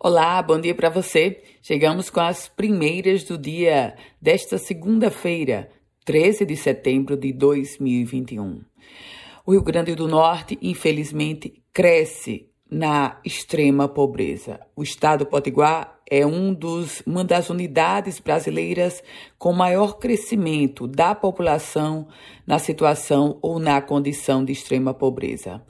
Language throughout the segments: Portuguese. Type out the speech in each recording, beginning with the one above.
Olá, bom dia para você. Chegamos com as primeiras do dia desta segunda-feira, 13 de setembro de 2021. O Rio Grande do Norte, infelizmente, cresce na extrema pobreza. O estado Potiguar é um dos, uma das unidades brasileiras com maior crescimento da população na situação ou na condição de extrema pobreza.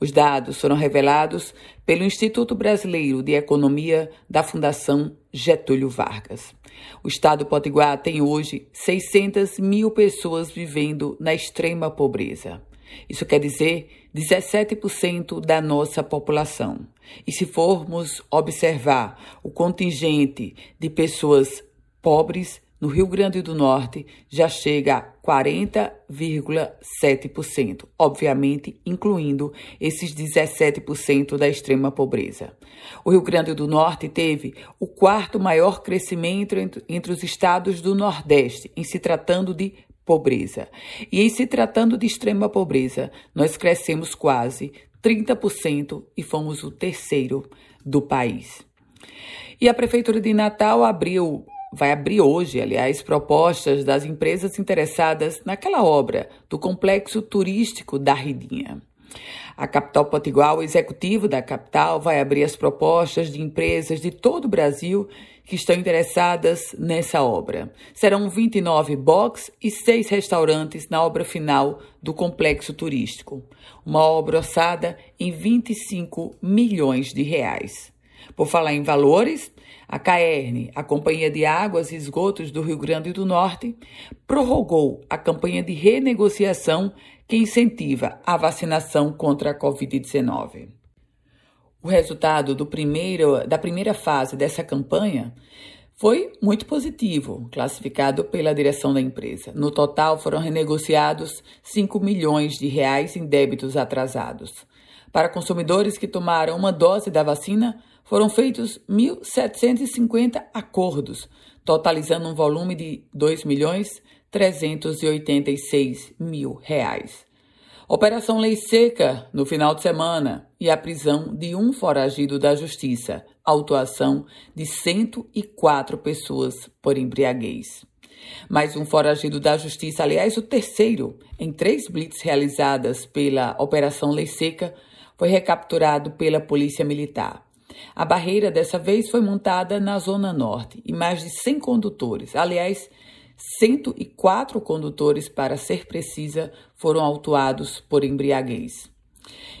Os dados foram revelados pelo Instituto Brasileiro de Economia da Fundação Getúlio Vargas. O estado Potiguar tem hoje 600 mil pessoas vivendo na extrema pobreza. Isso quer dizer 17% da nossa população. E se formos observar o contingente de pessoas pobres no Rio Grande do Norte, já chega a 40,7%, obviamente incluindo esses 17% da extrema pobreza. O Rio Grande do Norte teve o quarto maior crescimento entre, entre os estados do Nordeste, em se tratando de pobreza. E em se tratando de extrema pobreza, nós crescemos quase 30% e fomos o terceiro do país. E a Prefeitura de Natal abriu, vai abrir hoje, aliás, propostas das empresas interessadas naquela obra do complexo turístico da Ridinha. A capital potiguar, o executivo da capital, vai abrir as propostas de empresas de todo o Brasil que estão interessadas nessa obra. Serão 29 box e seis restaurantes na obra final do complexo turístico. Uma obra orçada em 25 milhões de reais. Por falar em valores, a CAERN, a Companhia de Águas e Esgotos do Rio Grande do Norte, prorrogou a campanha de renegociação que incentiva a vacinação contra a Covid-19. O resultado do primeiro, da primeira fase dessa campanha foi muito positivo, classificado pela direção da empresa. No total, foram renegociados 5 milhões de reais em débitos atrasados. Para consumidores que tomaram uma dose da vacina, foram feitos 1.750 acordos, totalizando um volume de 2 milhões 386 mil reais. Operação Lei Seca no final de semana e a prisão de um foragido da Justiça, autuação de 104 pessoas por embriaguez. Mais um foragido da Justiça, aliás, o terceiro em três blitz realizadas pela Operação Lei Seca, foi recapturado pela Polícia Militar. A barreira dessa vez foi montada na Zona Norte e mais de 100 condutores, aliás, 104 condutores, para ser precisa, foram autuados por embriaguez.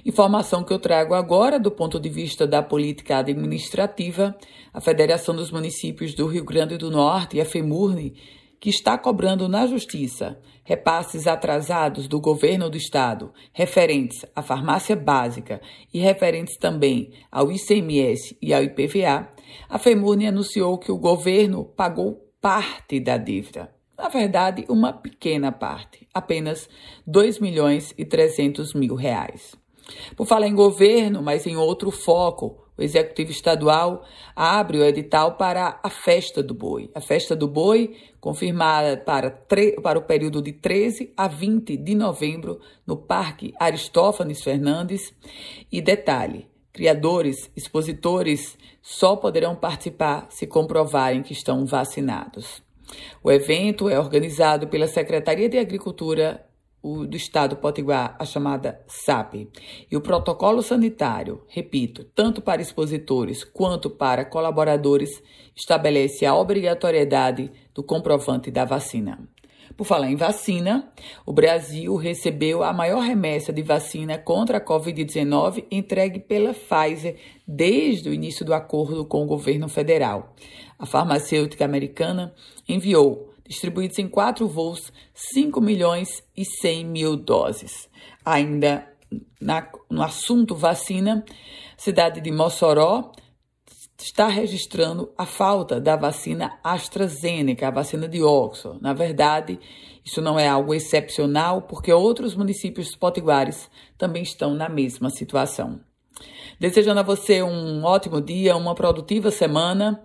Informação que eu trago agora do ponto de vista da política administrativa, a Federação dos Municípios do Rio Grande do Norte e a FEMURNE, que está cobrando na Justiça repasses atrasados do governo do Estado referentes à farmácia básica e referentes também ao ICMS e ao IPVA, a FEMURNE anunciou que o governo pagou parte da dívida. Na verdade, uma pequena parte, apenas 2 milhões e 300 mil reais. Por falar em governo, mas em outro foco, o Executivo Estadual abre o edital para a Festa do Boi. A Festa do Boi, confirmada para, para o período de 13 a 20 de novembro no Parque Aristófanes Fernandes. E detalhe: criadores, expositores só poderão participar se comprovarem que estão vacinados. O evento é organizado pela Secretaria de Agricultura do Estado Potiguar, a chamada SAP. E o protocolo sanitário, repito, tanto para expositores quanto para colaboradores, estabelece a obrigatoriedade do comprovante da vacina. Por falar em vacina, o Brasil recebeu a maior remessa de vacina contra a Covid-19 entregue pela Pfizer desde o início do acordo com o governo federal. A farmacêutica americana enviou, distribuídos em quatro voos, 5 milhões e 100 mil doses. Ainda na, no assunto vacina, cidade de Mossoró está registrando a falta da vacina AstraZeneca, a vacina de Oxford. Na verdade, isso não é algo excepcional, porque outros municípios potiguares também estão na mesma situação. Desejando a você um ótimo dia, uma produtiva semana.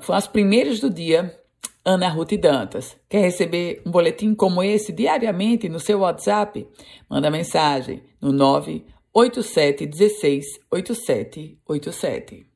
São as primeiras do dia. Ana Ruth Dantas. Quer receber um boletim como esse diariamente no seu WhatsApp? Manda mensagem no 987 16 8787.